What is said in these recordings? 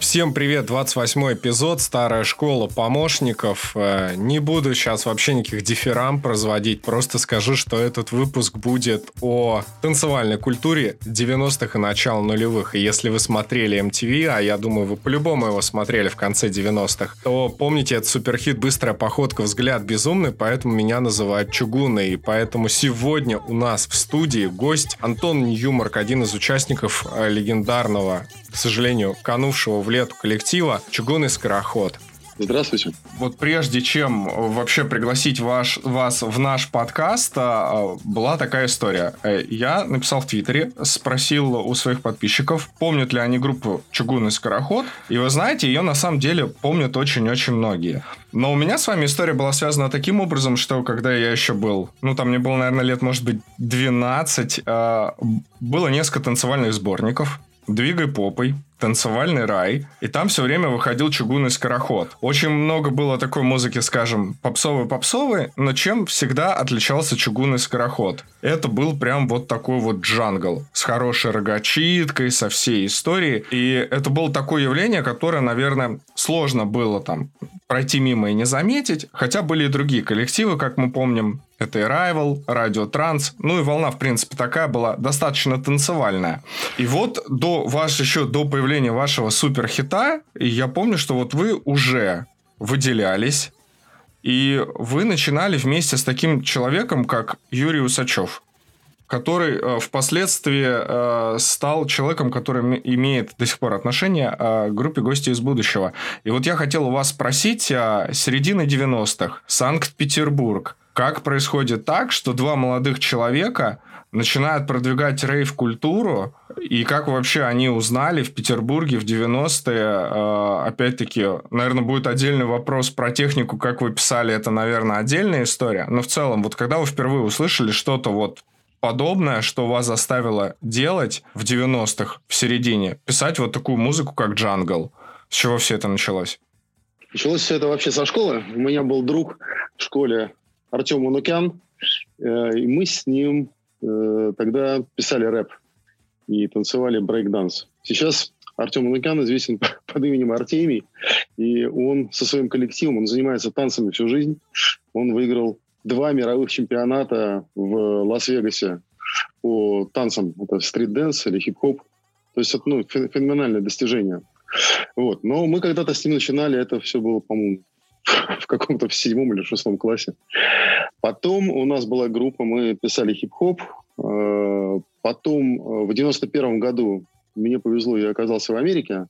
Всем привет, 28 эпизод, старая школа помощников. Э, не буду сейчас вообще никаких дифирам производить, просто скажу, что этот выпуск будет о танцевальной культуре 90-х и начала нулевых. И если вы смотрели MTV, а я думаю, вы по-любому его смотрели в конце 90-х, то помните этот суперхит «Быстрая походка, взгляд безумный», поэтому меня называют чугунной. И поэтому сегодня у нас в студии гость Антон Ньюмарк, один из участников э, легендарного к сожалению, канувшего в лету коллектива «Чугунный скороход». Здравствуйте. Вот прежде чем вообще пригласить ваш, вас в наш подкаст, а, была такая история. Э, я написал в Твиттере, спросил у своих подписчиков, помнят ли они группу «Чугунный скороход». И вы знаете, ее на самом деле помнят очень-очень многие. Но у меня с вами история была связана таким образом, что когда я еще был, ну там мне было, наверное, лет, может быть, 12, а, было несколько танцевальных сборников, «Двигай попой», «Танцевальный рай», и там все время выходил чугунный скороход. Очень много было такой музыки, скажем, попсовой-попсовой, но чем всегда отличался чугунный скороход? Это был прям вот такой вот джангл с хорошей рогачиткой, со всей историей, и это было такое явление, которое, наверное, сложно было там пройти мимо и не заметить, хотя были и другие коллективы, как мы помним, это Arrival, Radio Trans. Ну и волна, в принципе, такая была достаточно танцевальная. И вот до ваш, еще до появления вашего суперхита, я помню, что вот вы уже выделялись, и вы начинали вместе с таким человеком, как Юрий Усачев который э, впоследствии э, стал человеком, который имеет до сих пор отношение э, к группе «Гости из будущего». И вот я хотел у вас спросить, э, середины 90-х, Санкт-Петербург, как происходит так, что два молодых человека начинают продвигать рейв-культуру, и как вообще они узнали в Петербурге в 90-е, э, опять-таки, наверное, будет отдельный вопрос про технику, как вы писали, это, наверное, отдельная история, но в целом, вот когда вы впервые услышали что-то вот подобное, что вас заставило делать в 90-х, в середине, писать вот такую музыку, как «Джангл», с чего все это началось? Началось все это вообще со школы. У меня был друг в школе, Артем Унукян, э, и мы с ним э, тогда писали рэп и танцевали брейк-данс. Сейчас Артем Унукян известен под именем Артемий, и он со своим коллективом, он занимается танцами всю жизнь. Он выиграл два мировых чемпионата в Лас-Вегасе по танцам. Это street dance или хип-хоп. То есть это ну, феноменальное достижение. Вот. Но мы когда-то с ним начинали, это все было, по-моему, в каком-то в седьмом или шестом классе. Потом у нас была группа, мы писали хип-хоп. Э, потом э, в 91 году мне повезло, я оказался в Америке.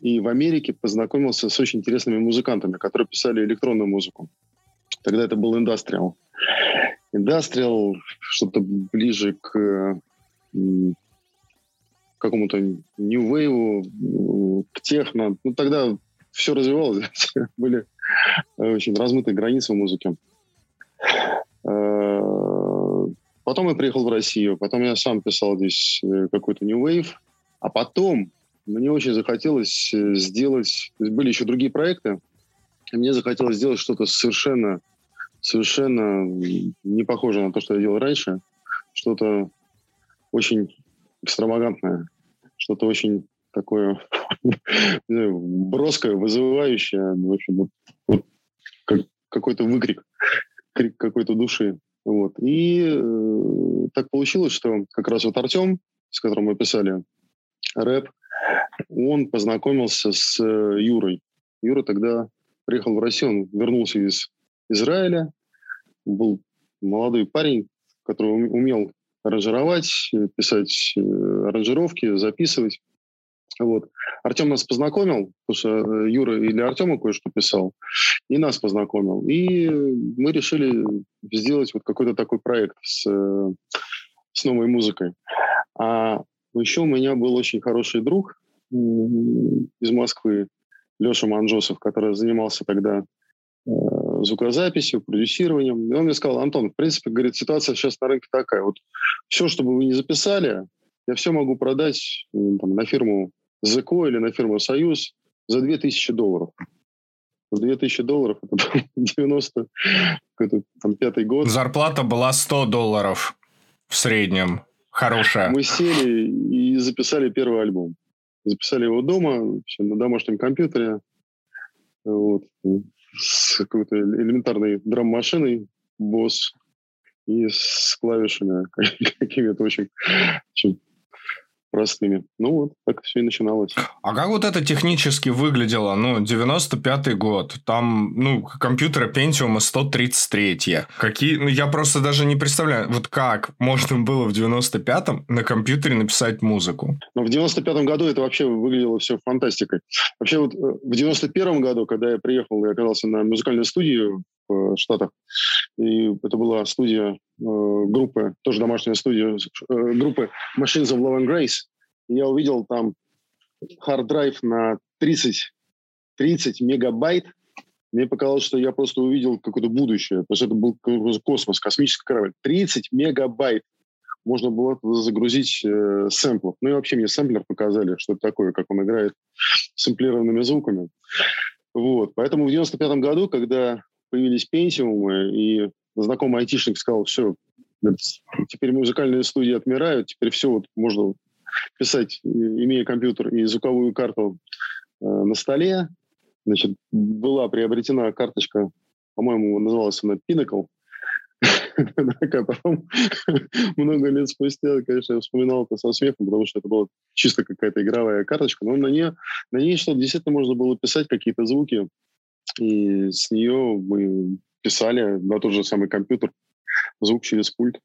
И в Америке познакомился с очень интересными музыкантами, которые писали электронную музыку. Тогда это был индастриал. Индастриал, что-то ближе к какому-то Wave, к техно. Ну, тогда все развивалось, были очень размытые границы в музыке. Э, потом я приехал в Россию, потом я сам писал здесь э, какой-то New Wave, а потом мне очень захотелось э, сделать, были еще другие проекты, и мне захотелось сделать что-то совершенно, совершенно не похожее на то, что я делал раньше, что-то очень экстравагантное, что-то очень такое броское, вызывающее, в общем, вот, вот как, какой-то выкрик, крик какой-то души. Вот. И э, так получилось, что как раз вот Артем, с которым мы писали рэп, он познакомился с э, Юрой. Юра тогда приехал в Россию, он вернулся из Израиля, был молодой парень, который умел аранжировать, писать э, аранжировки, записывать. Вот. Артем нас познакомил, потому что э, Юра или Артема кое-что писал, и нас познакомил. И мы решили сделать вот какой-то такой проект с, э, с новой музыкой. А еще у меня был очень хороший друг из Москвы, Леша Манжосов, который занимался тогда э, звукозаписью, продюсированием. И он мне сказал, Антон, в принципе, говорит, ситуация сейчас на рынке такая. Вот все, что бы вы не записали, я все могу продать там, на фирму ЗКО или на фирму «Союз» за 2000 долларов. За 2000 долларов, это 90 там, пятый год. Зарплата была 100 долларов в среднем. Хорошая. Мы сели и записали первый альбом. Записали его дома, на домашнем компьютере. Вот, с какой-то элементарной драм-машиной, босс, и с клавишами какими-то очень, очень простыми. Ну вот, так все и начиналось. А как вот это технически выглядело? Ну, 95-й год. Там, ну, компьютеры Pentium 133. Какие... Ну, я просто даже не представляю, вот как можно было в 95-м на компьютере написать музыку? Но в 95-м году это вообще выглядело все фантастикой. Вообще вот э, в 91-м году, когда я приехал и оказался на музыкальной студии Штатах, и это была студия Э, группы, тоже домашняя студия, э, группы Machines of Loving Grace. я увидел там hard drive на 30, 30 мегабайт. Мне показалось, что я просто увидел какое-то будущее. То есть это был космос, космический корабль. 30 мегабайт можно было загрузить э, сэмплов. Ну и вообще мне сэмплер показали, что это такое, как он играет сэмплированными звуками. Вот. Поэтому в 95 году, когда появились пенсиумы и знакомый айтишник сказал, все, теперь музыкальные студии отмирают, теперь все вот можно писать, имея компьютер и звуковую карту э, на столе. Значит, была приобретена карточка, по-моему, называлась она Pinnacle. Потом много лет спустя, конечно, я вспоминал это со смехом, потому что это была чисто какая-то игровая карточка, но на ней, на ней что действительно можно было писать какие-то звуки, и с нее мы писали на тот же самый компьютер, звук через пульт.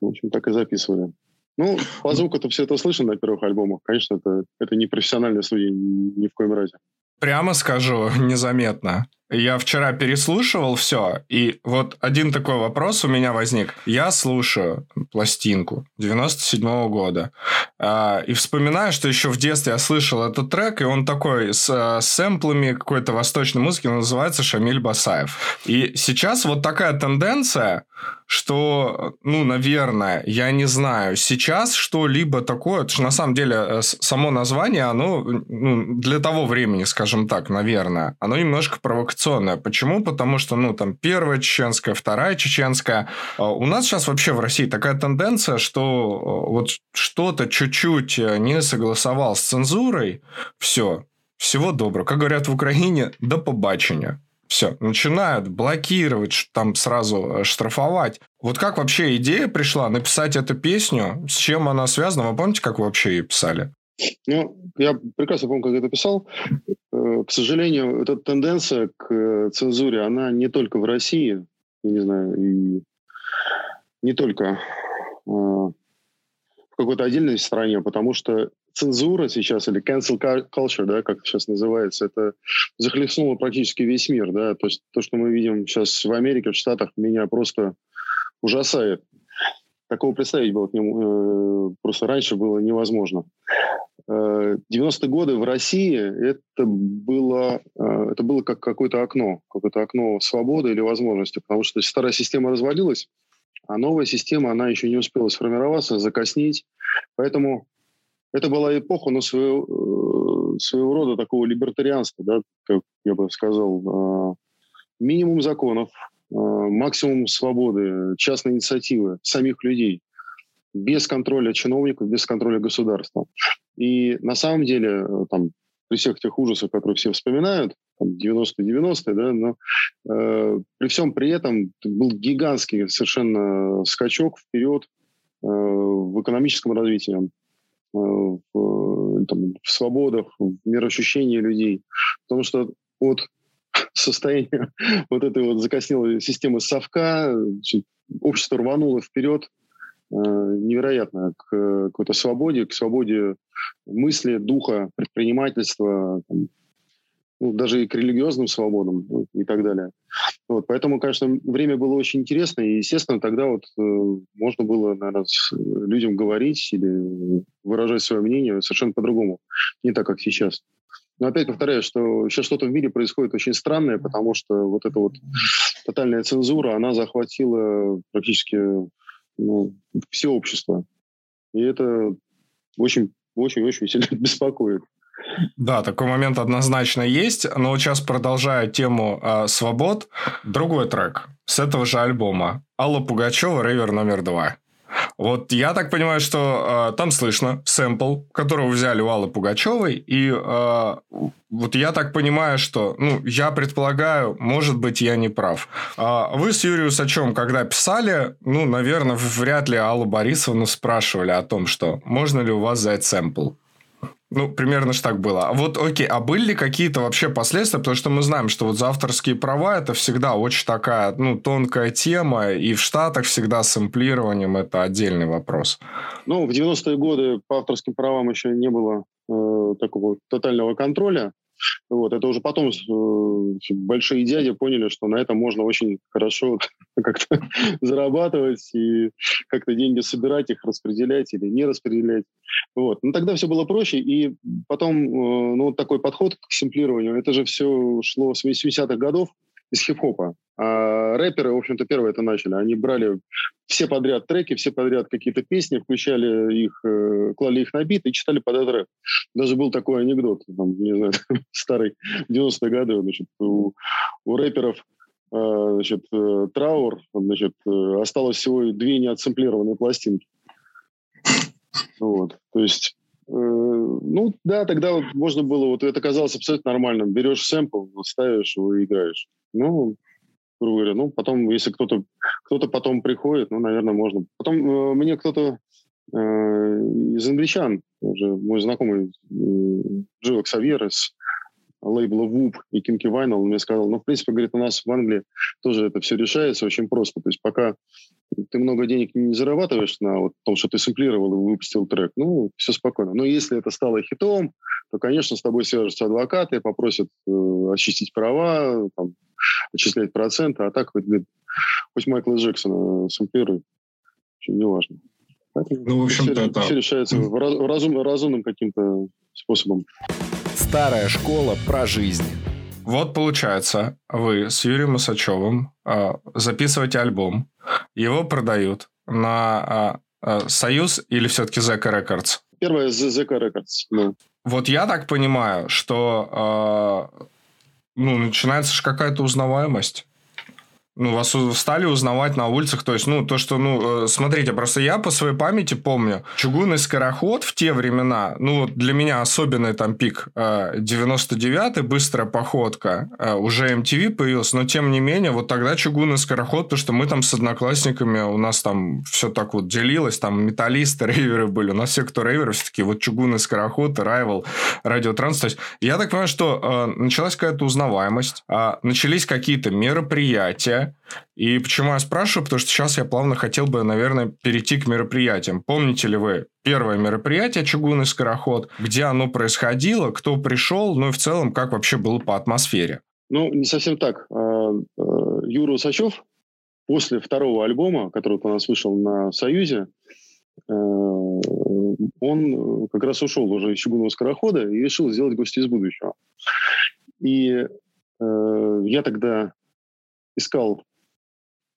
В общем, так и записывали. Ну, по звуку-то все это слышно на первых альбомах. Конечно, это, это не профессиональная студия ни в коем разе. Прямо скажу, незаметно. Я вчера переслушивал все, и вот один такой вопрос у меня возник. Я слушаю пластинку 97 -го года э, и вспоминаю, что еще в детстве я слышал этот трек, и он такой с, с сэмплами какой-то восточной музыки, он называется Шамиль Басаев. И сейчас вот такая тенденция, что, ну, наверное, я не знаю, сейчас что-либо такое, потому что на самом деле э, само название, оно ну, для того времени, скажем так, наверное, оно немножко провокационное провокационная. Почему? Потому что, ну, там, первая чеченская, вторая чеченская. А у нас сейчас вообще в России такая тенденция, что э, вот что-то чуть-чуть э, не согласовал с цензурой, все, всего доброго. Как говорят в Украине, до побачення. Все, начинают блокировать, там сразу э, штрафовать. Вот как вообще идея пришла написать эту песню? С чем она связана? Вы помните, как вы вообще ее писали? Ну, я прекрасно помню, как это писал. Э, к сожалению, эта тенденция к э, цензуре, она не только в России, я не знаю, и не только э, в какой-то отдельной стране, потому что цензура сейчас, или cancel culture, да, как сейчас называется, это захлестнуло практически весь мир. Да? То есть то, что мы видим сейчас в Америке, в Штатах, меня просто ужасает. Такого представить было нему просто раньше было невозможно. 90-е годы в России это было, э, это было как какое-то окно, какое-то окно свободы или возможности, потому что старая система развалилась, а новая система, она еще не успела сформироваться, закоснить. Поэтому это была эпоха, но своего, э, своего рода такого либертарианства, да, как я бы сказал, э, минимум законов, максимум свободы, частной инициативы самих людей без контроля чиновников, без контроля государства. И на самом деле, э, там, при всех тех ужасах, которые все вспоминают, 90-90-е, да, но э, при всем при этом был гигантский совершенно скачок вперед э, в экономическом развитии, э, в, там, в свободах, в мироощущении людей. Потому что от состояния вот этой вот закоснелой системы совка общество рвануло вперед невероятно к какой-то свободе, к свободе мысли, духа, предпринимательства, ну, даже и к религиозным свободам ну, и так далее. Вот, поэтому, конечно, время было очень интересно, и, естественно, тогда вот э, можно было, наверное, с людям говорить или выражать свое мнение совершенно по-другому, не так, как сейчас. Но опять повторяю, что сейчас что-то в мире происходит очень странное, потому что вот эта вот тотальная цензура, она захватила практически ну, все общество. И это очень-очень-очень сильно беспокоит. Да, такой момент однозначно есть. Но сейчас продолжая тему э, свобод, другой трек с этого же альбома. Алла Пугачева «Рейвер номер два». Вот я так понимаю, что э, там слышно сэмпл, которого взяли у Аллы Пугачевой, и э, вот я так понимаю, что, ну, я предполагаю, может быть, я не прав. А вы с Юрием Сачем, когда писали, ну, наверное, вряд ли Аллу Борисовну спрашивали о том, что можно ли у вас взять сэмпл. Ну, примерно же так было. А вот, окей, а были ли какие-то вообще последствия? Потому что мы знаем, что вот за авторские права это всегда очень такая, ну, тонкая тема, и в Штатах всегда с сэмплированием это отдельный вопрос. Ну, в 90-е годы по авторским правам еще не было э, такого тотального контроля. Вот, это уже потом э, большие дяди поняли, что на этом можно очень хорошо как-то зарабатывать и как-то деньги собирать, их распределять или не распределять. Вот. Но тогда все было проще, и потом э, ну, такой подход к симплированию, это же все шло с 80-х годов, из хип-хопа. А рэперы, в общем-то, первые это начали. Они брали все подряд треки, все подряд какие-то песни, включали их, э, клали их на бит и читали под этот рэп. Даже был такой анекдот, там, не знаю, старый, 90-е годы, значит, у, у рэперов э, значит, э, траур, значит, осталось всего две неотсэмплированные пластинки. Вот, то есть ну, да, тогда вот можно было, вот это казалось абсолютно нормальным. Берешь сэмпл, ставишь его и играешь. Ну, грубо говоря, ну, потом, если кто-то кто потом приходит, ну, наверное, можно. Потом э, мне кто-то э, из англичан, уже мой знакомый э, Джо Ксавьер из лейбла WUP и Kinky Vinyl, он мне сказал, ну, в принципе, говорит, у нас в Англии тоже это все решается очень просто. То есть пока ты много денег не зарабатываешь на вот том, что ты сэмплировал и выпустил трек, ну, все спокойно. Но если это стало хитом, то, конечно, с тобой свяжутся адвокаты, попросят э, очистить права, там, отчислять проценты, а так хоть, хоть Майкла Джексона сэмплируй, неважно. Поэтому ну, в общем-то, все, это... все решается разум, разумным каким-то способом. Старая школа про жизнь. Вот получается, вы с Юрием Усачевым э, записываете альбом, его продают на э, э, Союз или все-таки Zeko Records? Первое Zeko Records. Ну. Вот я так понимаю, что э, ну, начинается же какая-то узнаваемость. Ну, вас стали узнавать на улицах. То есть, ну, то, что, ну, э, смотрите, просто я по своей памяти помню, чугунный скороход в те времена, ну, вот для меня особенный там пик 99-й, э, быстрая походка, э, уже MTV появился, но тем не менее, вот тогда чугунный скороход, потому что мы там с одноклассниками, у нас там все так вот делилось, там металлисты, рейверы были, у нас все, кто рейверы, все-таки вот чугунный скороход, райвел, радиотранс. То есть, я так понимаю, что началась какая-то узнаваемость, начались какие-то мероприятия, и почему я спрашиваю? Потому что сейчас я плавно хотел бы, наверное, перейти к мероприятиям. Помните ли вы первое мероприятие «Чугунный скороход», где оно происходило, кто пришел, ну и в целом, как вообще было по атмосфере? Ну, не совсем так. А, а, Юра Усачев после второго альбома, который у нас вышел на «Союзе», а, он как раз ушел уже из чугунного скорохода и решил сделать гости из будущего. И я тогда искал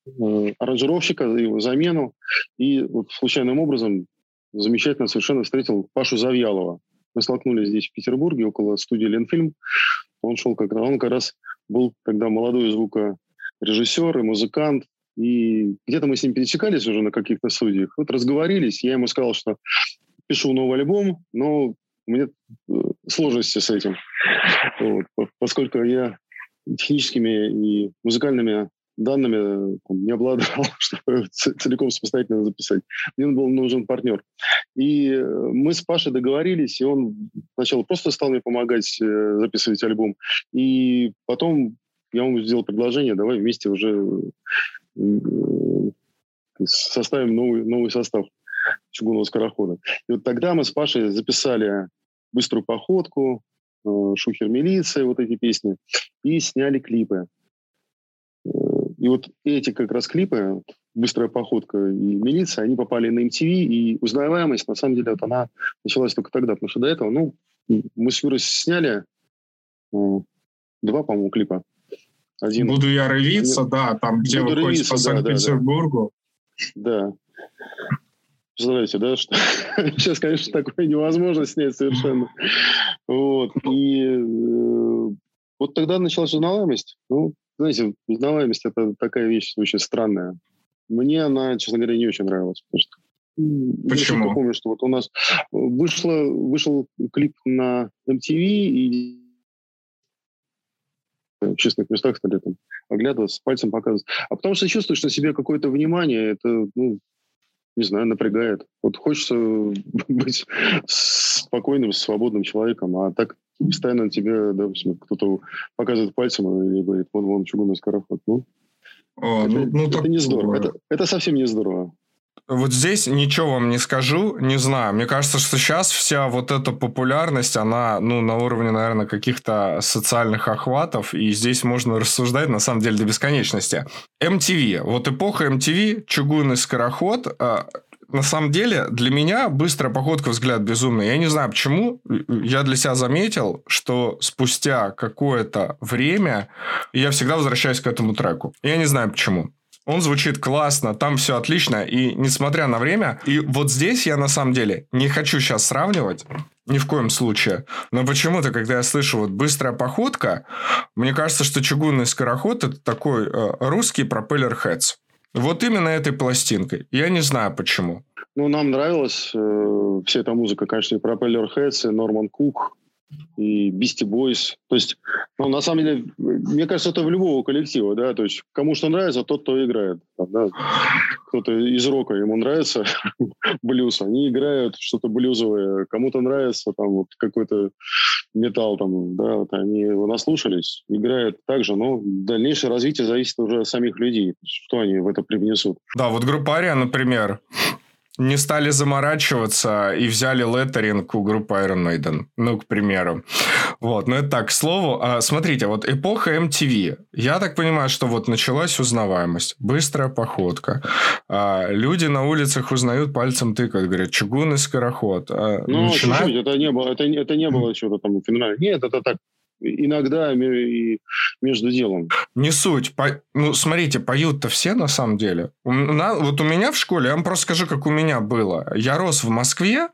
Э, аранжировщика, его замену. И вот случайным образом замечательно совершенно встретил Пашу Завьялова. Мы столкнулись здесь, в Петербурге, около студии «Ленфильм». Он шел как, он как раз был тогда молодой звукорежиссер и музыкант. И где-то мы с ним пересекались уже на каких-то студиях. Вот разговорились. Я ему сказал, что пишу новый альбом, но у меня э, сложности с этим. Вот, поскольку я техническими и музыкальными данными там, не обладал, чтобы целиком самостоятельно записать. Мне был нужен партнер. И э, мы с Пашей договорились, и он сначала просто стал мне помогать э, записывать альбом. И потом я ему сделал предложение, давай вместе уже э, составим новый, новый состав чугунного скорохода. И вот тогда мы с Пашей записали «Быструю походку», «Шухер милиция», вот эти песни, и сняли клипы. И вот эти как раз клипы, «Быстрая походка» и «Милиция», они попали на MTV, и узнаваемость, на самом деле, вот она началась только тогда, потому что до этого, ну, мы с Юрой сняли два, по-моему, клипа. Один. Буду я рывиться, Один... да, там, где Буду вы ходите по Санкт-Петербургу. Да. да. Представляете, да, что сейчас, конечно, такое невозможно снять совершенно. Вот. И э, вот тогда началась узнаваемость. Ну, знаете, узнаваемость – это такая вещь очень странная. Мне она, честно говоря, не очень нравилась. Что Почему? Я помню, что вот у нас вышло, вышел клип на MTV, и в общественных местах стали там оглядываться, пальцем показывать. А потому что чувствуешь на себе какое-то внимание, это, ну, не знаю, напрягает. Вот хочется быть спокойным, свободным человеком, а так постоянно тебе, допустим, кто-то показывает пальцем или говорит, вон, вон, чугунный скороход. Ну, О, это, ну, ну, это не здорово. Это, это совсем не здорово. Вот здесь ничего вам не скажу, не знаю. Мне кажется, что сейчас вся вот эта популярность, она, ну, на уровне, наверное, каких-то социальных охватов, и здесь можно рассуждать, на самом деле, до бесконечности. MTV. Вот эпоха MTV, чугунный скороход, а, на самом деле, для меня быстрая походка взгляд безумный. Я не знаю почему. Я для себя заметил, что спустя какое-то время я всегда возвращаюсь к этому треку. Я не знаю почему. Он звучит классно, там все отлично. И несмотря на время, и вот здесь я на самом деле не хочу сейчас сравнивать, ни в коем случае. Но почему-то, когда я слышу вот быстрая походка, мне кажется, что чугунный скороход это такой э, русский пропеллер Heads. Вот именно этой пластинкой. Я не знаю почему. Ну, нам нравилась э, вся эта музыка, конечно, и Пропеллер Heads, и Норман Кук, и Beastie Boys. То есть, ну, на самом деле, мне кажется, это в любого коллектива, да, то есть, кому что нравится, тот, кто играет. да. Кто-то из рока, ему нравится блюз, они играют что-то блюзовое. Кому-то нравится там вот какой-то металл, там, да, вот они его наслушались, играют так же, но дальнейшее развитие зависит уже от самих людей, что они в это привнесут. Да, вот группа Ария, например, не стали заморачиваться и взяли леттеринг у группы Iron Maiden, ну, к примеру. Вот, ну это так, к слову. А, смотрите, вот эпоха MTV. Я так понимаю, что вот началась узнаваемость, быстрая походка. А, люди на улицах узнают пальцем тыкают, говорят, чугунный скороход. А, ну, начинают... чуть-чуть, это не было, это, это не было чего-то там феноменального. Нет, это так иногда и между делом. Не суть. По... Ну, смотрите, поют-то все на самом деле. На... Вот у меня в школе, я вам просто скажу, как у меня было. Я рос в Москве,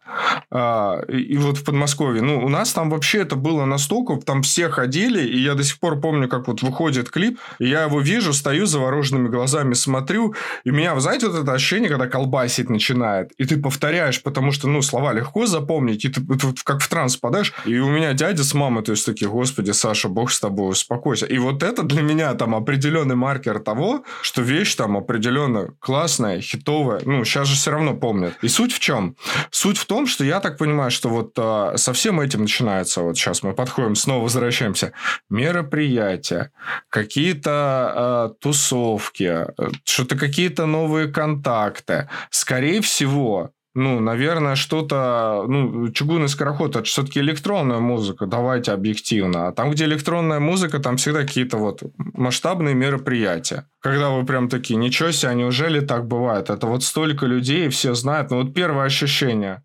а, и вот в Подмосковье. Ну, у нас там вообще это было настолько, там все ходили, и я до сих пор помню, как вот выходит клип, и я его вижу, стою завороженными глазами, смотрю, и меня, вы знаете, вот это ощущение, когда колбасить начинает, и ты повторяешь, потому что, ну, слова легко запомнить, и ты как в транс подаешь, и у меня дядя с мамой, то есть такие, господи, господи, Саша, бог с тобой, успокойся. И вот это для меня там определенный маркер того, что вещь там определенно классная, хитовая. Ну, сейчас же все равно помнят. И суть в чем? Суть в том, что я так понимаю, что вот а, со всем этим начинается, вот сейчас мы подходим, снова возвращаемся, мероприятия, какие-то а, тусовки, что-то какие-то новые контакты. Скорее всего, ну, наверное, что-то... Ну, чугунный скороход – это все-таки электронная музыка, давайте объективно. А там, где электронная музыка, там всегда какие-то вот масштабные мероприятия. Когда вы прям такие, ничего себе, неужели так бывает? Это вот столько людей, все знают. Ну, вот первое ощущение.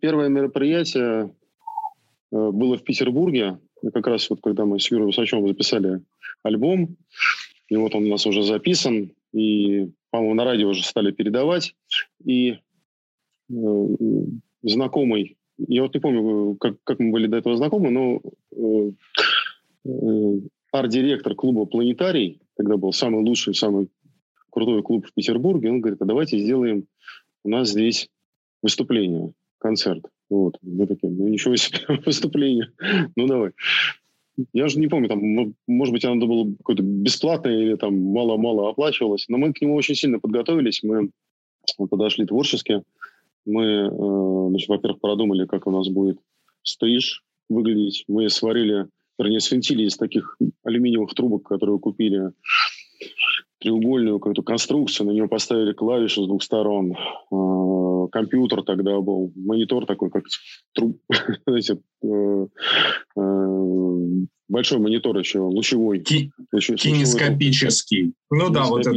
Первое мероприятие э, было в Петербурге. Как раз вот когда мы с Юрой Высочевым записали альбом, и вот он у нас уже записан, и, по-моему, на радио уже стали передавать. И знакомый, я вот не помню, как, как мы были до этого знакомы, но э, э, арт-директор клуба «Планетарий», тогда был самый лучший, самый крутой клуб в Петербурге, он говорит, а давайте сделаем у нас здесь выступление, концерт. Вот, мы такие, ну ничего себе, выступление, ну давай. Я же не помню, там, может быть, оно было какое-то бесплатное или там мало-мало оплачивалось, но мы к нему очень сильно подготовились, мы подошли творчески, мы, э, значит, во-первых, продумали, как у нас будет стриж выглядеть. Мы сварили, вернее, свинтили из таких алюминиевых трубок, которые купили треугольную какую-то конструкцию, на нее поставили клавиши с двух сторон. Э, компьютер тогда был, монитор такой, как труб, знаете, э, большой монитор еще, лучевой. Ки- еще, кинескопический. Ну да, вот это.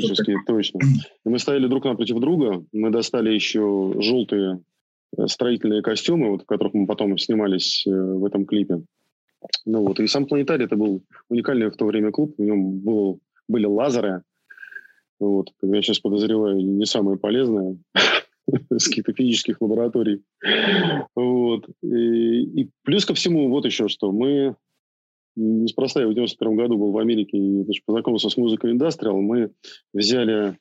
точно. И мы стояли друг напротив друга, мы достали еще желтые э, строительные костюмы, вот, в которых мы потом снимались э, в этом клипе. Ну вот, и сам планетарий это был уникальный в то время клуб, в нем было, были лазеры, вот, я сейчас подозреваю, не самые полезные с каких-то физических лабораторий. Вот. И, и плюс ко всему, вот еще что, мы неспроста я в 91 году был в Америке и значит, познакомился с музыкой индастриал. Мы взяли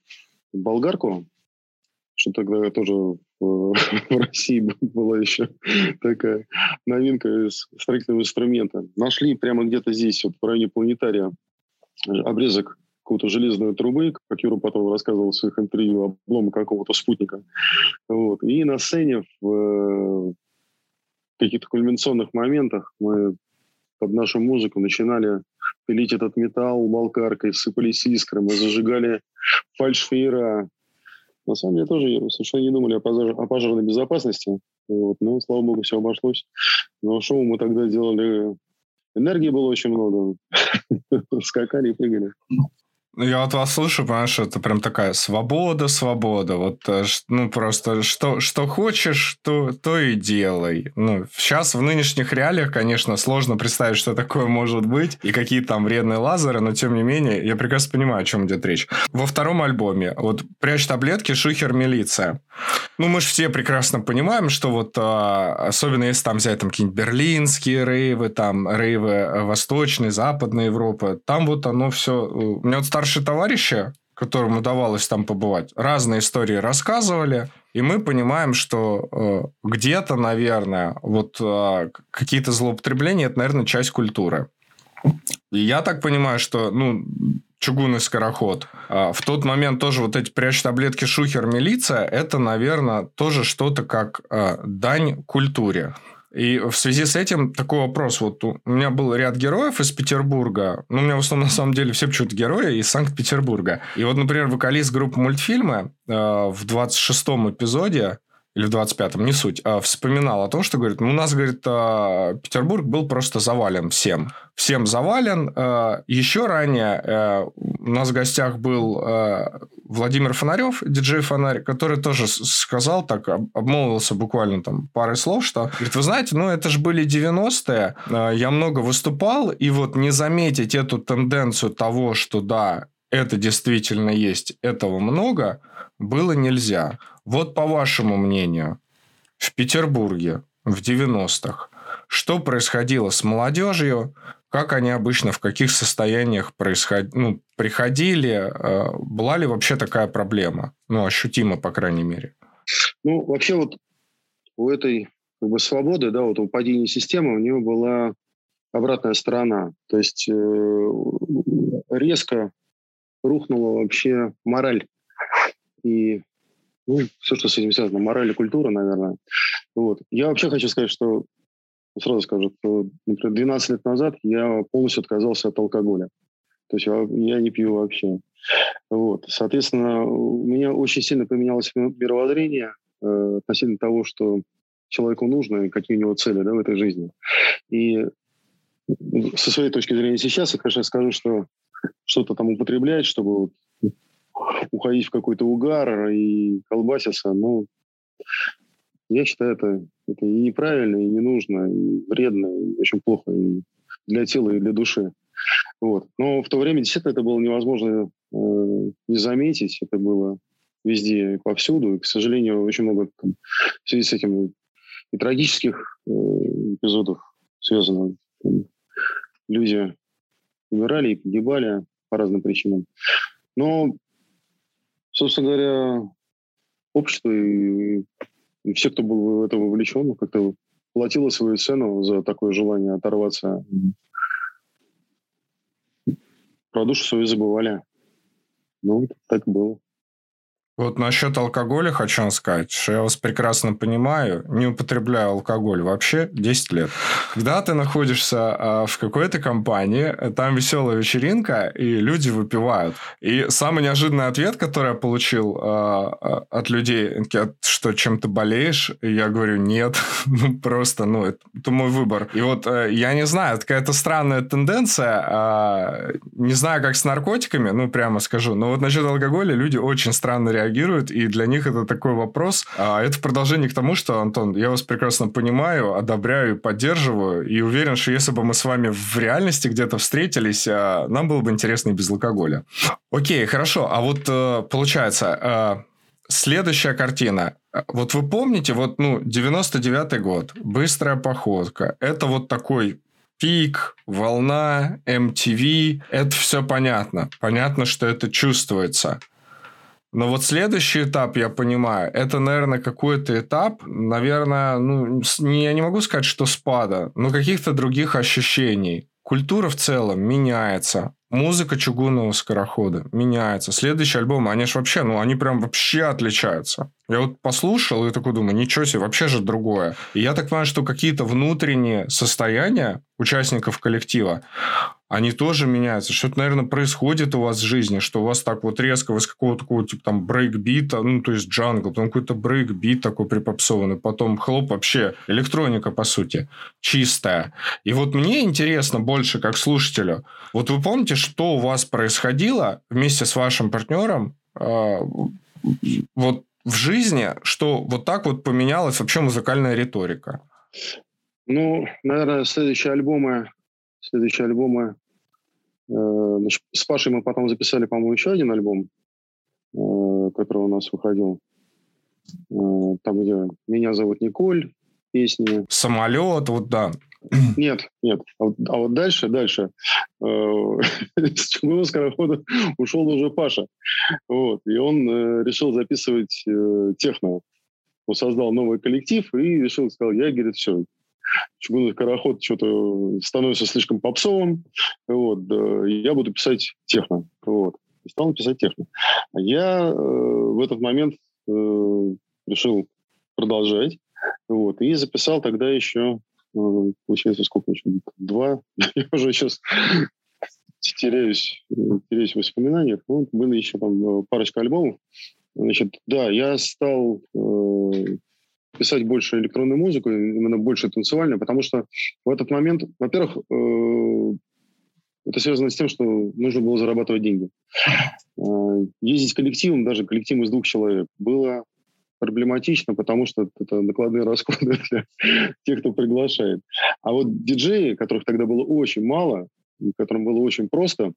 болгарку, что тогда тоже в, в России была еще такая новинка из строительного инструмента. Нашли прямо где-то здесь, вот в районе планетария, обрезок какой-то железной трубы, как Юра потом рассказывал в своих интервью, облома какого-то спутника. Вот. И на сцене в каких-то кульминационных моментах мы под нашу музыку начинали пилить этот металл болгаркой, сыпались искры, мы зажигали фальшфейра. На самом деле тоже совершенно не думали о, пожар, о пожарной безопасности. Вот. Но, слава богу, все обошлось. Но шоу мы тогда делали... Энергии было очень много. Скакали и прыгали. Ну, я вот вас слышу, понимаешь, это прям такая свобода, свобода. Вот, э, ну, просто что, что хочешь, то, то и делай. Ну, сейчас в нынешних реалиях, конечно, сложно представить, что такое может быть, и какие там вредные лазеры, но тем не менее, я прекрасно понимаю, о чем идет речь. Во втором альбоме, вот «Прячь таблетки», «Шухер, милиция». Ну, мы же все прекрасно понимаем, что вот, а, особенно если там взять там какие-нибудь берлинские рейвы, там рейвы э, Восточной, Западной Европы, там вот оно все... Э, у меня вот старшие товарищи, которым удавалось там побывать, разные истории рассказывали, и мы понимаем, что э, где-то, наверное, вот э, какие-то злоупотребления это, наверное, часть культуры. И я так понимаю, что ну, чугунный скороход. А в тот момент тоже вот эти прячь таблетки шухер милиция, это, наверное, тоже что-то как а, дань культуре. И в связи с этим такой вопрос. Вот у меня был ряд героев из Петербурга. Ну, у меня в основном, на самом деле, все почему-то герои из Санкт-Петербурга. И вот, например, вокалист группы мультфильмы э, в 26-м эпизоде или в 25-м, не суть, а, вспоминал о том, что, говорит, ну, у нас, говорит, а, Петербург был просто завален всем. Всем завален. А, Еще ранее у нас в гостях был Владимир Фонарев, диджей Фонарь, который тоже сказал, так обмолвился буквально там парой слов, что, говорит, вы знаете, ну, это же были 90-е, я много выступал, и вот не заметить эту тенденцию того, что да, это действительно есть, этого много, было нельзя. Вот по вашему мнению, в Петербурге в 90-х, что происходило с молодежью, как они обычно, в каких состояниях происход... ну, приходили, э, была ли вообще такая проблема, ну, ощутима, по крайней мере? Ну, вообще вот у этой как бы, свободы, да, вот у падения системы, у нее была обратная сторона. То есть э, резко рухнула вообще мораль. И ну, все, что с этим связано, мораль и культура, наверное. Вот. Я вообще хочу сказать, что сразу скажу, что, например, 12 лет назад я полностью отказался от алкоголя. То есть я, я не пью вообще. Вот. Соответственно, у меня очень сильно поменялось мировоззрение э, относительно того, что человеку нужно и какие у него цели да, в этой жизни. И со своей точки зрения сейчас я, конечно, скажу, что что-то там употреблять, чтобы уходить в какой-то угар и колбаситься, ну, я считаю, это, это и неправильно, и не нужно, и вредно, и очень плохо и для тела, и для души. Вот. Но в то время действительно это было невозможно э, не заметить. Это было везде и повсюду. И, к сожалению, очень много там, в связи с этим и трагических э, эпизодов связано. Люди умирали и погибали по разным причинам. Но собственно говоря, общество и, и все, кто был в это вовлечен, как-то платило свою цену за такое желание оторваться. Про душу свою забывали. Ну, так было. Вот насчет алкоголя хочу сказать, что я вас прекрасно понимаю, не употребляю алкоголь вообще 10 лет. Когда ты находишься а, в какой-то компании, там веселая вечеринка, и люди выпивают. И самый неожиданный ответ, который я получил а, а, от людей, что чем ты болеешь, я говорю, нет, ну просто, ну, это, это мой выбор. И вот э, я не знаю, это какая-то странная тенденция, не знаю, как с наркотиками, ну, прямо скажу, но вот насчет алкоголя люди очень странно реагируют реагируют, и для них это такой вопрос. А это продолжение к тому, что, Антон, я вас прекрасно понимаю, одобряю поддерживаю, и уверен, что если бы мы с вами в реальности где-то встретились, а, нам было бы интересно и без алкоголя. Окей, хорошо. А вот э, получается, э, следующая картина. Вот вы помните, вот, ну, 99-й год, быстрая походка. Это вот такой пик, волна, MTV. Это все понятно. Понятно, что это чувствуется. Но вот следующий этап, я понимаю, это, наверное, какой-то этап, наверное, ну, я не могу сказать, что спада, но каких-то других ощущений. Культура в целом меняется. Музыка чугунного скорохода меняется. Следующий альбом, они же вообще, ну, они прям вообще отличаются. Я вот послушал и такой думаю, ничего себе, вообще же другое. И я так понимаю, что какие-то внутренние состояния участников коллектива, они тоже меняются. Что-то, наверное, происходит у вас в жизни, что у вас так вот резко, вы с какого-то такого, типа, там, брейкбита, ну, то есть джангл, потом какой-то брейкбит такой припопсованный, потом хлоп, вообще электроника, по сути, чистая. И вот мне интересно больше, как слушателю, вот вы помните, что у вас происходило вместе с вашим партнером, э, вот в жизни, что вот так вот поменялась вообще музыкальная риторика? Ну, наверное, следующие альбомы, следующие альбомы Э, с Пашей мы потом записали, по-моему, еще один альбом, э, который у нас выходил. Э, там, где «Меня зовут Николь», песни. Самолет, вот да. Нет, нет. А вот, а вот дальше, дальше. С чугунного скорохода ушел уже Паша. Вот. И он решил записывать техно. Он создал новый коллектив и решил, сказал, я, говорит, все, чугунный скороход что-то становится слишком попсовым, вот, я буду писать техно, вот, стал писать техно. Я э, в этот момент э, решил продолжать, вот, и записал тогда еще, э, получается, сколько еще, два, я уже сейчас теряюсь, теряюсь в воспоминаниях, ну, были еще там э, парочка альбомов, Значит, да, я стал э, писать больше электронную музыку, именно больше танцевальную, потому что в этот момент, во-первых, э, это связано с тем, что нужно было зарабатывать деньги. Э, ездить коллективом, даже коллективом из двух человек, было проблематично, потому что это накладные расходы для тех, кто приглашает. А вот диджеи, которых тогда было очень мало, которым было очень просто,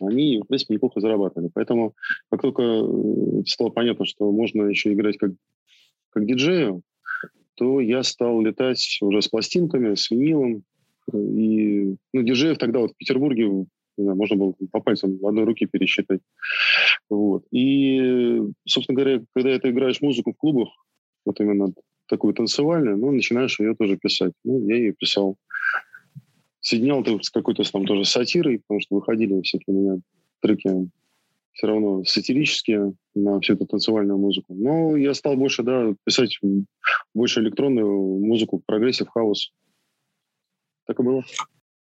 они, в принципе, неплохо зарабатывали. Поэтому, как только э, стало понятно, что можно еще играть как как диджею, то я стал летать уже с пластинками, с винилом. И ну, диджеев тогда вот в Петербурге знаю, можно было по пальцам в одной руке пересчитать. Вот. И, собственно говоря, когда ты играешь музыку в клубах, вот именно такую танцевальную, ну, начинаешь ее тоже писать. Ну, я ее писал. Соединял это с какой-то там тоже сатирой, потому что выходили всякие у меня треки все равно сатирические на всю эту танцевальную музыку. Но я стал больше, да, писать больше электронную музыку, progressive house. Так и было.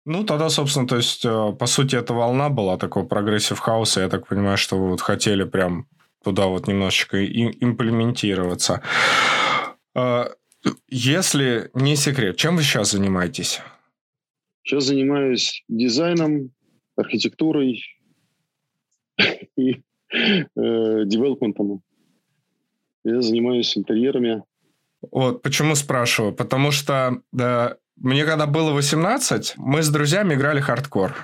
Ну, тогда, собственно, то есть, э, по сути, эта волна была такого progressive house а. Я так понимаю, что вы вот хотели прям туда вот немножечко имплементироваться. Э, если не секрет, чем вы сейчас занимаетесь? Сейчас занимаюсь дизайном, архитектурой, и э, девелопментом. Я занимаюсь интерьерами. Вот, почему спрашиваю? Потому что да, мне когда было 18, мы с друзьями играли хардкор.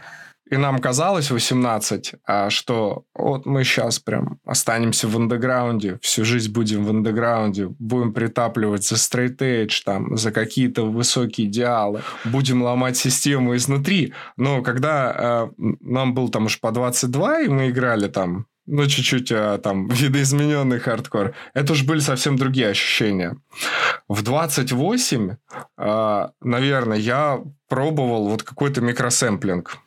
И нам казалось 18, а что вот мы сейчас прям останемся в андеграунде, всю жизнь будем в андеграунде, будем притапливать за edge, там, за какие-то высокие идеалы, будем ломать систему изнутри. Но когда э, нам был там уж по 22, и мы играли там ну, чуть-чуть а, там видоизмененный хардкор. Это уж были совсем другие ощущения. В 28, а, наверное, я пробовал вот какой-то микросэмплинг.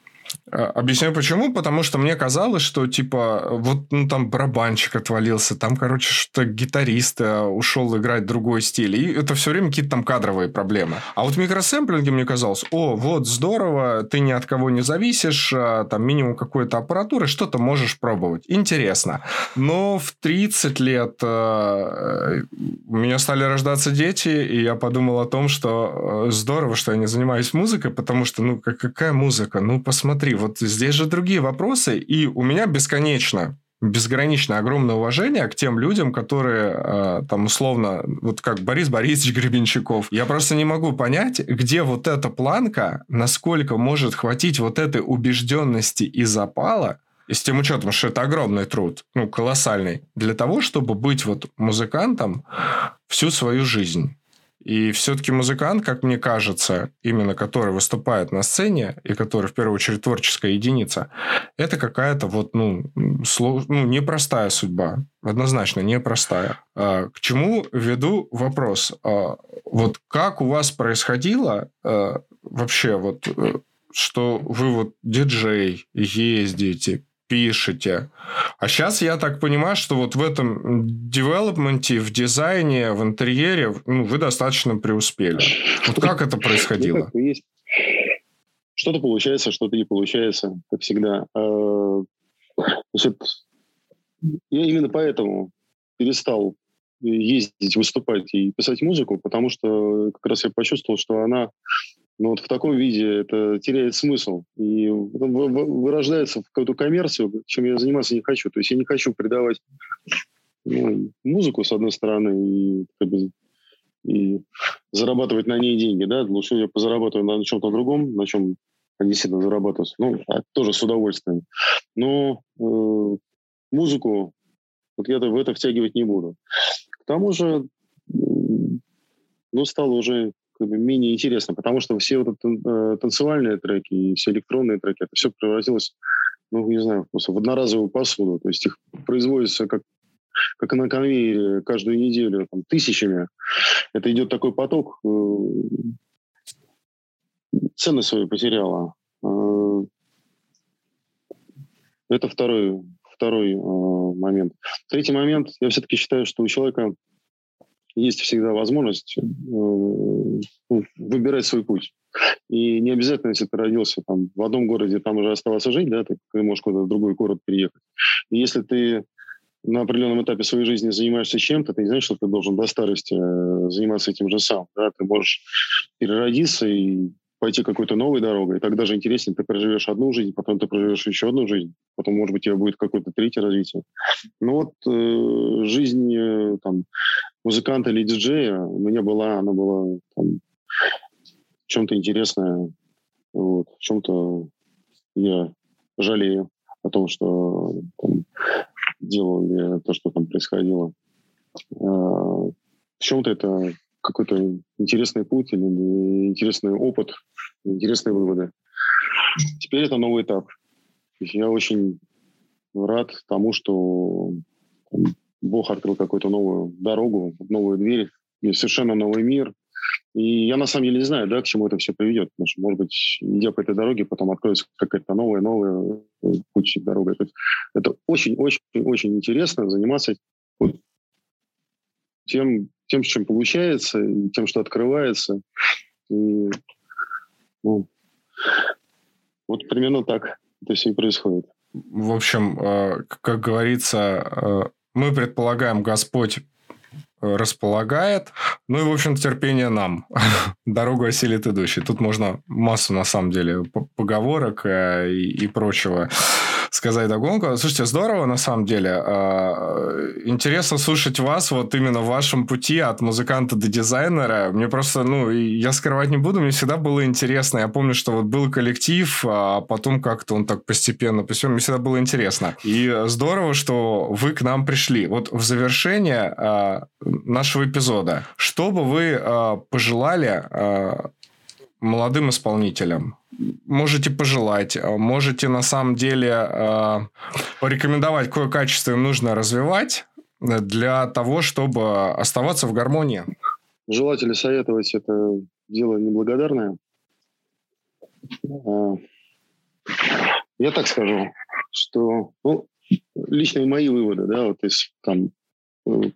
А, объясню почему. Потому что мне казалось, что типа вот ну, там барабанщик отвалился, там, короче, что гитарист э, ушел играть другой стиль. И это все время какие-то там кадровые проблемы. А вот в микросэмплинге мне казалось, о, вот здорово, ты ни от кого не зависишь, а, там минимум какой-то аппаратуры, что-то можешь пробовать. Интересно. Но в 30 лет э, у меня стали рождаться дети, и я подумал о том, что э, здорово, что я не занимаюсь музыкой, потому что, ну, какая музыка? Ну, посмотри, вот здесь же другие вопросы, и у меня бесконечно безграничное огромное уважение к тем людям, которые э, там условно, вот как Борис Борисович Гребенщиков. Я просто не могу понять, где вот эта планка, насколько может хватить вот этой убежденности и запала, и с тем учетом, что это огромный труд, ну, колоссальный, для того, чтобы быть вот музыкантом всю свою жизнь. И все-таки музыкант, как мне кажется, именно который выступает на сцене и который в первую очередь творческая единица, это какая-то вот, ну, слов... ну непростая судьба. Однозначно непростая. А, к чему веду вопрос? А, вот как у вас происходило а, вообще вот э, что вы вот диджей, ездите, пишете. А сейчас я так понимаю, что вот в этом девелопменте, в дизайне, в интерьере ну, вы достаточно преуспели. Вот как это происходило? Ну, что-то получается, что-то не получается, как всегда. А, значит, я именно поэтому перестал ездить, выступать и писать музыку, потому что как раз я почувствовал, что она но вот в таком виде это теряет смысл. И вырождается в какую-то коммерцию, чем я заниматься не хочу. То есть я не хочу придавать ну, музыку, с одной стороны, и, как бы, и зарабатывать на ней деньги. Да? Лучше я позарабатываю на чем-то другом, на чем действительно зарабатывать. Ну, а тоже с удовольствием. Но э, музыку вот я в это втягивать не буду. К тому же, ну, стало уже менее интересно, потому что все вот это, э, танцевальные треки и все электронные треки, это все превратилось, ну, не знаю, просто в одноразовую посуду. То есть их производится как как на конвейере каждую неделю, там, тысячами. Это идет такой поток. Э, ценность свою потеряла. Э, это второй, второй момент. Третий момент. Я все-таки считаю, что у человека есть всегда возможность э, ну, выбирать свой путь. И не обязательно, если ты родился там, в одном городе, там уже оставаться жить, да, ты, можешь куда-то в другой город переехать. И если ты на определенном этапе своей жизни занимаешься чем-то, ты не знаешь, что ты должен до старости э, заниматься этим же сам. Да? Ты можешь переродиться и пойти какой-то новой дорогой. И так даже интереснее, ты проживешь одну жизнь, потом ты проживешь еще одну жизнь, потом, может быть, у тебя будет какое-то третье развитие. Но вот э, жизнь э, там, музыканта или диджея меня была, она была там, чем-то интересная, вот, чем-то я жалею о том, что там, делал то, что там происходило. А, в чем-то это какой-то интересный путь или интересный опыт, интересные выводы. Теперь это новый этап. Я очень рад тому, что Бог открыл какую-то новую дорогу, новую дверь, совершенно новый мир. И я на самом деле не знаю, да, к чему это все приведет. Потому что, может быть, идя по этой дороге, потом откроется какая-то новая, новая э, путь дорога. Это очень-очень-очень интересно заниматься тем, тем, чем получается, тем, что открывается. И, ну, вот примерно так это все и происходит. В общем, э, как говорится, э, мы предполагаем, Господь располагает. Ну и, в общем терпение нам. Дорогу осилит идущий. Тут можно массу, на самом деле, поговорок э, и, и прочего сказать догонку. Слушайте, здорово, на самом деле. А, интересно слушать вас вот именно в вашем пути от музыканта до дизайнера. Мне просто, ну, я скрывать не буду, мне всегда было интересно. Я помню, что вот был коллектив, а потом как-то он так постепенно, постепенно, мне всегда было интересно. И здорово, что вы к нам пришли. Вот в завершение а, нашего эпизода, что бы вы пожелали молодым исполнителям? можете пожелать, а можете на самом деле э, порекомендовать, какое качество им нужно развивать для того, чтобы оставаться в гармонии. Желать или советовать – это дело неблагодарное. А, я так скажу, что ну, личные мои выводы, да, вот из там э,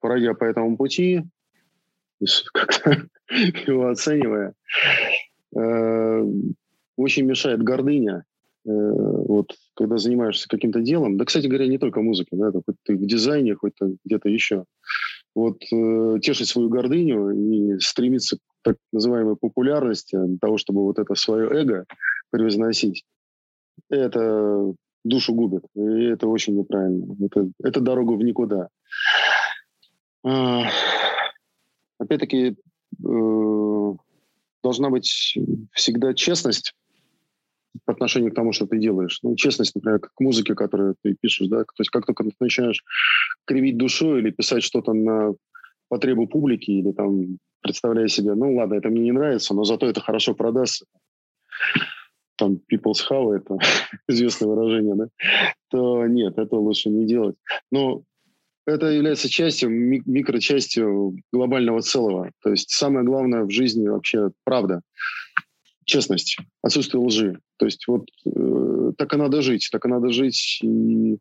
пройдя по этому пути, как-то его оценивая, Э, очень мешает гордыня. Э, вот, когда занимаешься каким-то делом, да, кстати говоря, не только музыкой, да, хоть ты в дизайне, хоть где-то еще. Вот э, тешить свою гордыню и стремиться к так называемой популярности, для того, чтобы вот это свое эго превозносить, это душу губит. И это очень неправильно. Это, это дорога в никуда. А, опять-таки, э, должна быть всегда честность по отношению к тому, что ты делаешь. Ну, честность, например, к музыке, которую ты пишешь, да, то есть как только ты начинаешь кривить душу или писать что-то на потребу публики или там представляя себе, ну ладно, это мне не нравится, но зато это хорошо продастся, там people's how, это известное выражение, да, то нет, это лучше не делать. Но это является частью, микрочастью глобального целого. То есть самое главное в жизни вообще правда, честность, отсутствие лжи. То есть вот э, так и надо жить, так и надо жить и,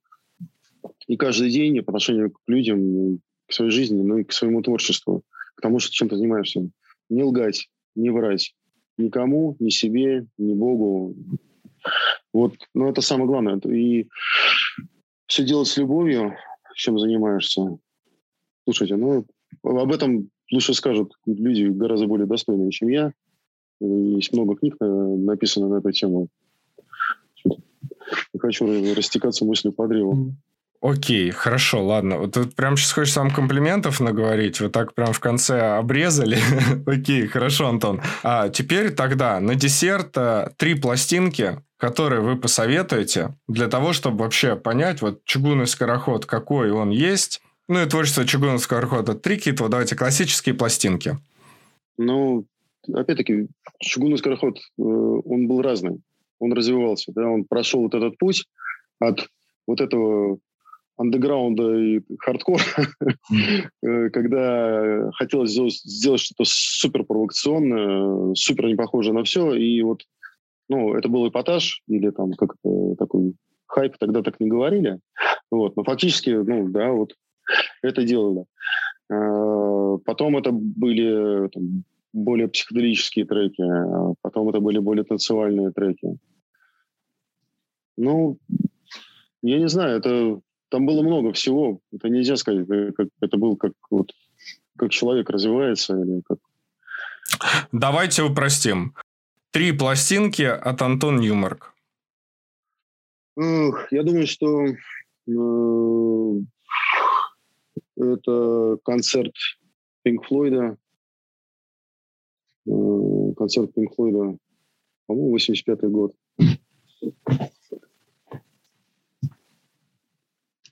и каждый день по отношению к людям, к своей жизни, ну и к своему творчеству, к тому, что чем ты занимаешься. Не лгать, не врать. Никому, ни себе, ни Богу. Вот, ну это самое главное. И все делать с любовью, чем занимаешься. Слушайте, ну об этом лучше скажут люди гораздо более достойные, чем я. Есть много книг написано на эту тему. Не хочу растекаться мыслью по древу. Окей, хорошо, ладно. Вот тут прям сейчас хочешь вам комплиментов наговорить. Вы так прям в конце обрезали. Окей, хорошо, Антон. А теперь тогда на десерт а, три пластинки, которые вы посоветуете для того, чтобы вообще понять, вот чугунный скороход, какой он есть. Ну и творчество чугунного скорохода. Три какие-то, вот давайте, классические пластинки. Ну, опять-таки, чугунный скороход, э, он был разный. Он развивался, да, он прошел вот этот путь от вот этого андеграунда и хардкор, э, когда хотелось сделать, что-то супер провокационное, супер не похожее на все, и вот, ну, это был эпатаж, или там как такой хайп, тогда так не говорили, вот, но фактически, ну, да, вот это делали. А, потом это были там, более психоделические треки, а потом это были более танцевальные треки. Ну, я не знаю, это там было много всего. Это нельзя сказать, как, это был как вот как человек развивается или как. Давайте упростим. Три пластинки от Антон Ньюмарк. Я думаю, что э, это концерт Пинк Флойда. Э, концерт Пинк Флойда, по-моему, 85-й год.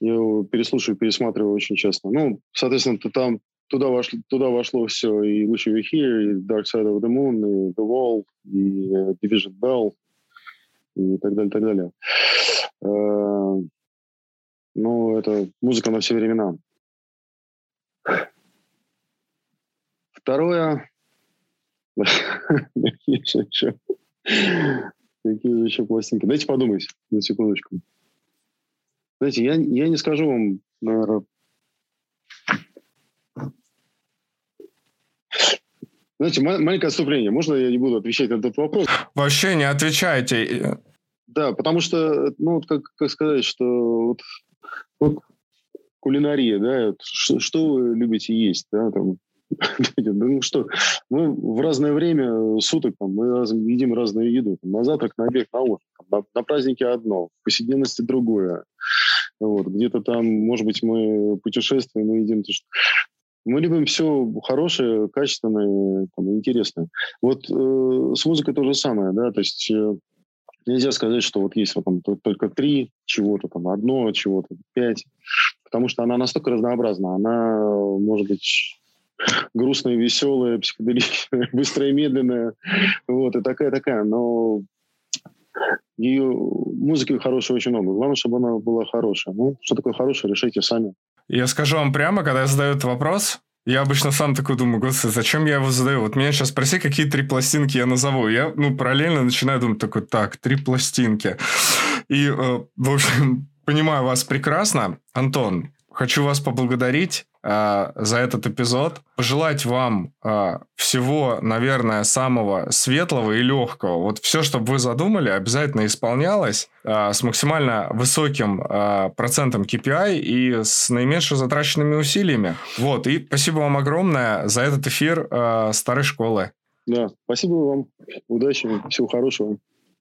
Я его переслушиваю, пересматриваю очень часто. Ну, соответственно, ты там туда вошло, туда вошло все, и Wish You Were Here, и Dark Side of the Moon, и The Wall, и uh, Division Bell, и так далее, так далее. Uh, ну, это музыка на все времена. Второе. Какие еще? Какие же еще пластинки? Дайте подумать на секундочку. Знаете, я, я не скажу вам, наверное... Знаете, маленькое отступление. Можно я не буду отвечать на этот вопрос? Вообще не отвечайте. Да, потому что, ну, как, как сказать, что вот, вот кулинария, да, что, что вы любите есть, да, там, ну что, мы в разное время суток там, мы раз, едим разную еду. Там, на завтрак, на обед, на ужин. Там, на, на празднике одно, в повседневности другое. Вот, где-то там, может быть, мы путешествуем, мы едим то, что... Мы любим все хорошее, качественное, там, интересное. Вот э, с музыкой то же самое, да, то есть э, нельзя сказать, что вот есть вот там только три чего-то, там одно чего-то, пять, потому что она настолько разнообразна, она может быть грустная, веселая, психоделическая, быстрая, медленная, вот, и такая-такая, но ее музыки хорошей очень много. Главное, чтобы она была хорошая. Ну, что такое хорошее, решайте сами. Я скажу вам прямо, когда я задаю этот вопрос, я обычно сам такой думаю, господи, зачем я его задаю? Вот меня сейчас спроси, какие три пластинки я назову. Я, ну, параллельно начинаю думать такой, так, три пластинки. И, э, в общем, понимаю вас прекрасно. Антон, хочу вас поблагодарить э, за этот эпизод. Пожелать вам э, всего, наверное, самого светлого и легкого. Вот все, что вы задумали, обязательно исполнялось э, с максимально высоким э, процентом KPI и с наименьшими затраченными усилиями. Вот. И спасибо вам огромное за этот эфир э, старой школы. Да, спасибо вам. Удачи, всего хорошего.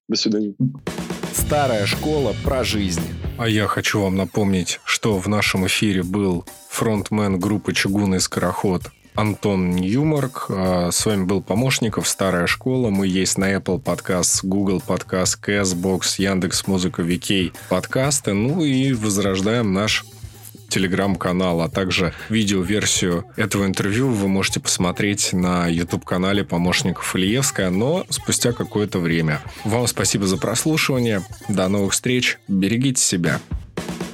До свидания. Старая школа про жизнь. А я хочу вам напомнить, что в нашем эфире был фронтмен группы «Чугун и скороход» Антон Ньюмарк. А с вами был Помощников, Старая школа. Мы есть на Apple Podcast, Google Podcast, CastBox, Яндекс.Музыка, VK подкасты. Ну и возрождаем наш телеграм-канал, а также видеоверсию этого интервью вы можете посмотреть на YouTube-канале помощников Ильевская, но спустя какое-то время. Вам спасибо за прослушивание. До новых встреч. Берегите себя.